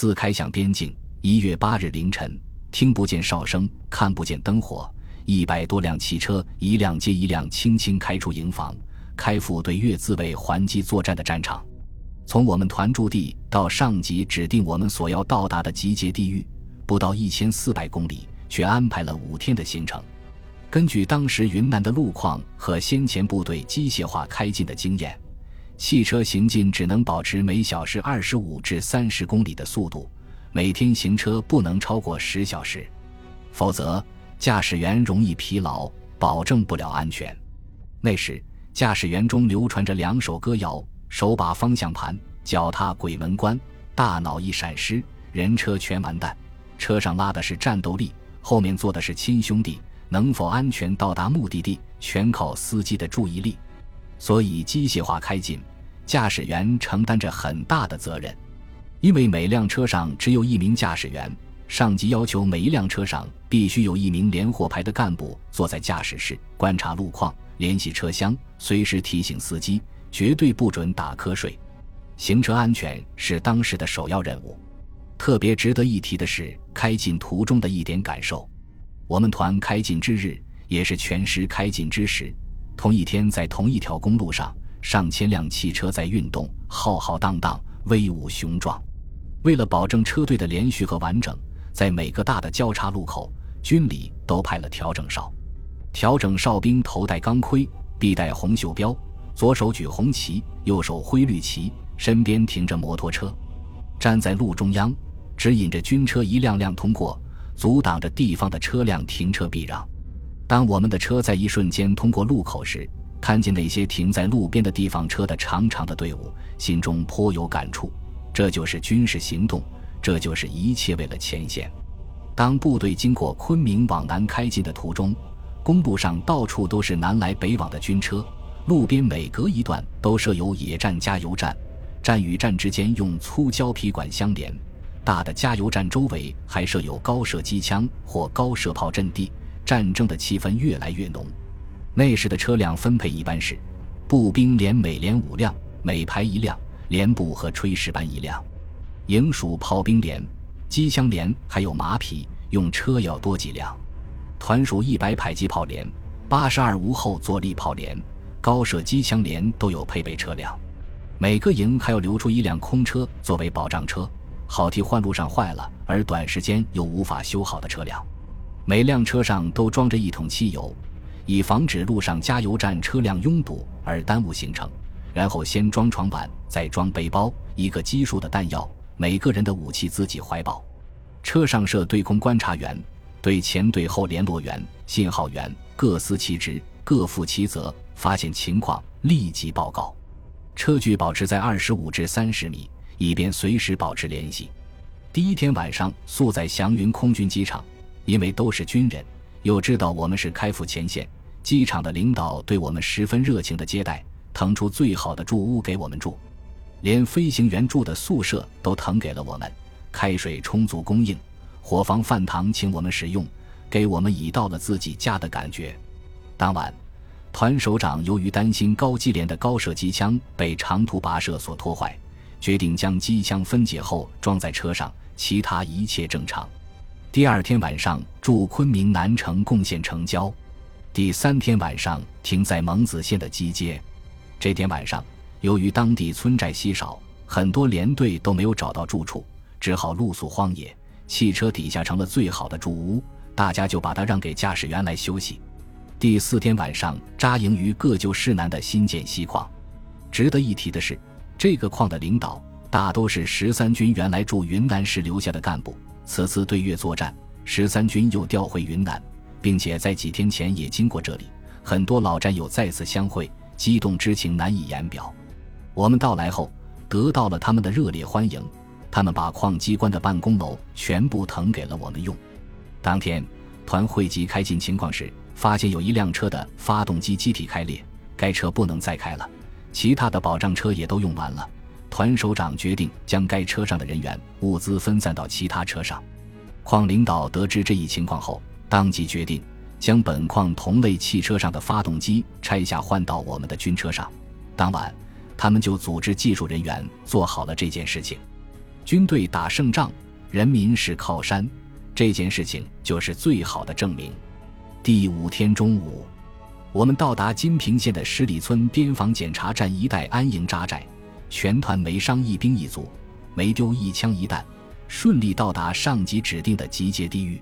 自开向边境，一月八日凌晨，听不见哨声，看不见灯火，一百多辆汽车一辆接一辆轻轻开出营房，开赴对越自卫还击作战的战场。从我们团驻地到上级指定我们所要到达的集结地域，不到一千四百公里，却安排了五天的行程。根据当时云南的路况和先前部队机械化开进的经验，汽车行进只能保持每小时二十五至三十公里的速度，每天行车不能超过十小时，否则驾驶员容易疲劳，保证不了安全。那时，驾驶员中流传着两首歌谣。手把方向盘，脚踏鬼门关，大脑一闪失，人车全完蛋。车上拉的是战斗力，后面坐的是亲兄弟，能否安全到达目的地，全靠司机的注意力。所以机械化开进，驾驶员承担着很大的责任。因为每辆车上只有一名驾驶员，上级要求每一辆车上必须有一名连货排的干部坐在驾驶室，观察路况，联系车厢，随时提醒司机。绝对不准打瞌睡，行车安全是当时的首要任务。特别值得一提的是，开进途中的一点感受。我们团开进之日，也是全师开进之时。同一天，在同一条公路上，上千辆汽车在运动，浩浩荡荡，威武雄壮。为了保证车队的连续和完整，在每个大的交叉路口，军里都派了调整哨。调整哨兵头戴钢盔，臂戴红袖标。左手举红旗，右手挥绿旗，身边停着摩托车，站在路中央，指引着军车一辆辆通过，阻挡着地方的车辆停车避让。当我们的车在一瞬间通过路口时，看见那些停在路边的地方车的长长的队伍，心中颇有感触。这就是军事行动，这就是一切为了前线。当部队经过昆明往南开进的途中，公路上到处都是南来北往的军车。路边每隔一段都设有野战加油站，站与站之间用粗胶皮管相连。大的加油站周围还设有高射机枪或高射炮阵地，战争的气氛越来越浓。那时的车辆分配一般是：步兵连每连五辆，每排一辆；连部和炊事班一辆；营属炮兵连、机枪连，还有马匹，用车要多几辆；团属一百迫击炮连、八十二无后坐力炮连。高射机枪连都有配备车辆，每个营还要留出一辆空车作为保障车，好替换路上坏了而短时间又无法修好的车辆。每辆车上都装着一桶汽油，以防止路上加油站车辆拥堵而耽误行程。然后先装床板，再装背包，一个基数的弹药，每个人的武器自己怀抱。车上设对空观察员，对前对后联络员、信号员各司其职，各负其责。发现情况立即报告，车距保持在二十五至三十米，以便随时保持联系。第一天晚上宿在祥云空军机场，因为都是军人，又知道我们是开赴前线，机场的领导对我们十分热情的接待，腾出最好的住屋给我们住，连飞行员住的宿舍都腾给了我们，开水充足供应，伙房饭堂请我们使用，给我们以到了自己家的感觉。当晚。团首长由于担心高机连的高射机枪被长途跋涉所拖坏，决定将机枪分解后装在车上，其他一切正常。第二天晚上驻昆明南城贡献成交，第三天晚上停在蒙子县的机街。这天晚上，由于当地村寨稀少，很多连队都没有找到住处，只好露宿荒野。汽车底下成了最好的住屋，大家就把它让给驾驶员来休息。第四天晚上扎营于各旧市南的新建锡矿。值得一提的是，这个矿的领导大都是十三军原来驻云南时留下的干部。此次对越作战，十三军又调回云南，并且在几天前也经过这里，很多老战友再次相会，激动之情难以言表。我们到来后，得到了他们的热烈欢迎。他们把矿机关的办公楼全部腾给了我们用。当天，团汇集开进情况时。发现有一辆车的发动机机体开裂，该车不能再开了。其他的保障车也都用完了。团首长决定将该车上的人员物资分散到其他车上。矿领导得知这一情况后，当即决定将本矿同类汽车上的发动机拆下换到我们的军车上。当晚，他们就组织技术人员做好了这件事情。军队打胜仗，人民是靠山，这件事情就是最好的证明。第五天中午，我们到达金平县的十里村边防检查站一带安营扎寨，全团没伤一兵一卒，没丢一枪一弹，顺利到达上级指定的集结地域。